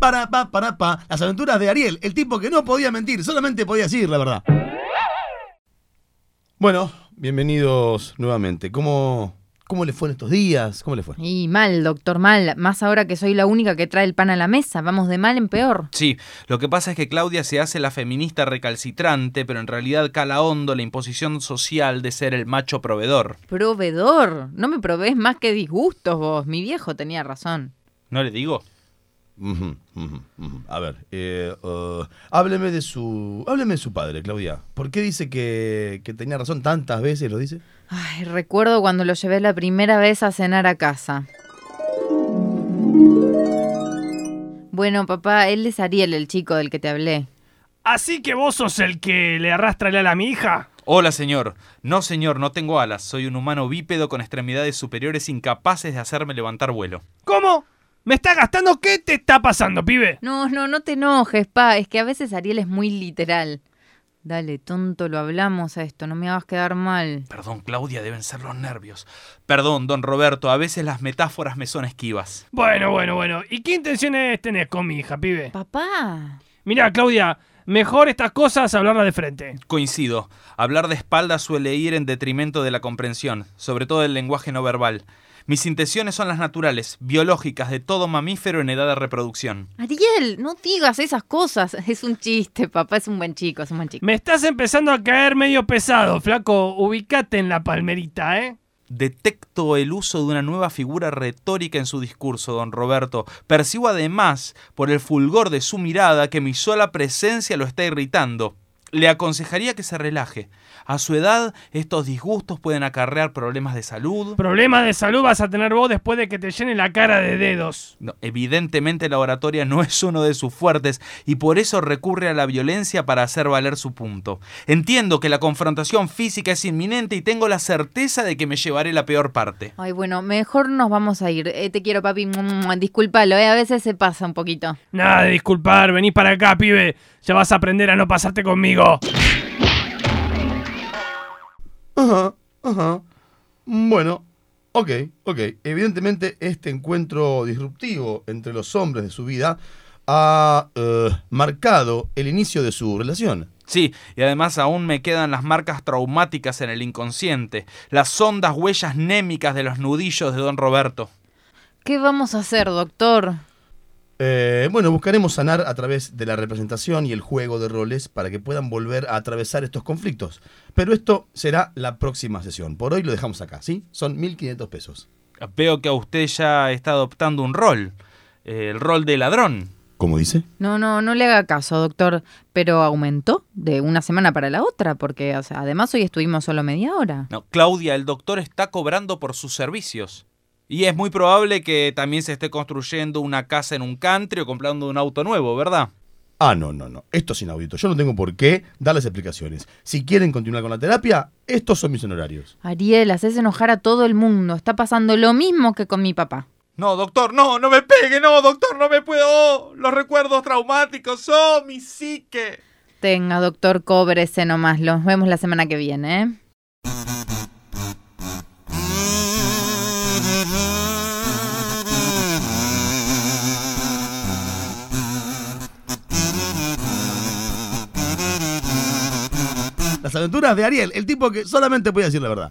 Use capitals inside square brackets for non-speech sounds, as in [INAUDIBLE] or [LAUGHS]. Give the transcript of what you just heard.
para, pa, para, pa. Las aventuras de Ariel, el tipo que no podía mentir, solamente podía decir la verdad. Bueno, bienvenidos nuevamente. ¿Cómo, cómo le fue en estos días? ¿Cómo le fue? Y mal, doctor, mal. Más ahora que soy la única que trae el pan a la mesa. Vamos de mal en peor. Sí, lo que pasa es que Claudia se hace la feminista recalcitrante, pero en realidad cala hondo la imposición social de ser el macho proveedor. Proveedor. No me provees más que disgustos vos. Mi viejo tenía razón. ¿No le digo? A ver, eh, uh, hábleme de su, hábleme de su padre, Claudia. ¿Por qué dice que, que tenía razón tantas veces? ¿Lo dice? Ay, recuerdo cuando lo llevé la primera vez a cenar a casa. Bueno, papá, él es Ariel, el chico del que te hablé. Así que vos sos el que le arrastra el ala a mi hija. Hola, señor. No, señor, no tengo alas. Soy un humano bípedo con extremidades superiores incapaces de hacerme levantar vuelo. ¿Cómo? ¿Me está gastando? ¿Qué te está pasando, pibe? No, no, no te enojes, pa. Es que a veces Ariel es muy literal. Dale, tonto, lo hablamos a esto. No me hagas quedar mal. Perdón, Claudia, deben ser los nervios. Perdón, don Roberto, a veces las metáforas me son esquivas. Bueno, bueno, bueno. ¿Y qué intenciones tenés con mi hija, pibe? Papá. Mirá, Claudia, mejor estas cosas hablarlas de frente. Coincido. Hablar de espaldas suele ir en detrimento de la comprensión, sobre todo del lenguaje no verbal. Mis intenciones son las naturales, biológicas, de todo mamífero en edad de reproducción. Ariel, no digas esas cosas. [LAUGHS] Es un chiste, papá. Es un buen chico, es un buen chico. Me estás empezando a caer medio pesado, flaco. Ubicate en la palmerita, ¿eh? Detecto el uso de una nueva figura retórica en su discurso, don Roberto. Percibo además, por el fulgor de su mirada, que mi sola presencia lo está irritando. Le aconsejaría que se relaje. A su edad, estos disgustos pueden acarrear problemas de salud. Problemas de salud vas a tener vos después de que te llene la cara de dedos. No, evidentemente la oratoria no es uno de sus fuertes y por eso recurre a la violencia para hacer valer su punto. Entiendo que la confrontación física es inminente y tengo la certeza de que me llevaré la peor parte. Ay, bueno, mejor nos vamos a ir. Eh, te quiero, papi. Disculpalo, eh. A veces se pasa un poquito. Nada de disculpar, vení para acá, pibe. Ya vas a aprender a no pasarte conmigo. Ajá, ajá. Bueno, ok, ok. Evidentemente este encuentro disruptivo entre los hombres de su vida ha eh, marcado el inicio de su relación. Sí, y además aún me quedan las marcas traumáticas en el inconsciente, las hondas huellas némicas de los nudillos de don Roberto. ¿Qué vamos a hacer, doctor? Eh, bueno, buscaremos sanar a través de la representación y el juego de roles para que puedan volver a atravesar estos conflictos. Pero esto será la próxima sesión. Por hoy lo dejamos acá, ¿sí? Son 1.500 pesos. Veo que a usted ya está adoptando un rol, eh, el rol de ladrón. ¿Cómo dice? No, no, no le haga caso, doctor. Pero aumentó de una semana para la otra, porque o sea, además hoy estuvimos solo media hora. No, Claudia, el doctor está cobrando por sus servicios. Y es muy probable que también se esté construyendo una casa en un country o comprando un auto nuevo, ¿verdad? Ah, no, no, no. Esto es inaudito. Yo no tengo por qué darles explicaciones. Si quieren continuar con la terapia, estos son mis honorarios. Ariel, haces enojar a todo el mundo. Está pasando lo mismo que con mi papá. No, doctor, no, no me pegue, no, doctor, no me puedo. Oh, los recuerdos traumáticos, oh, mi psique. Tenga, doctor, cóbrese nomás. Los vemos la semana que viene, ¿eh? Las aventuras de Ariel, el tipo que solamente podía decir la verdad.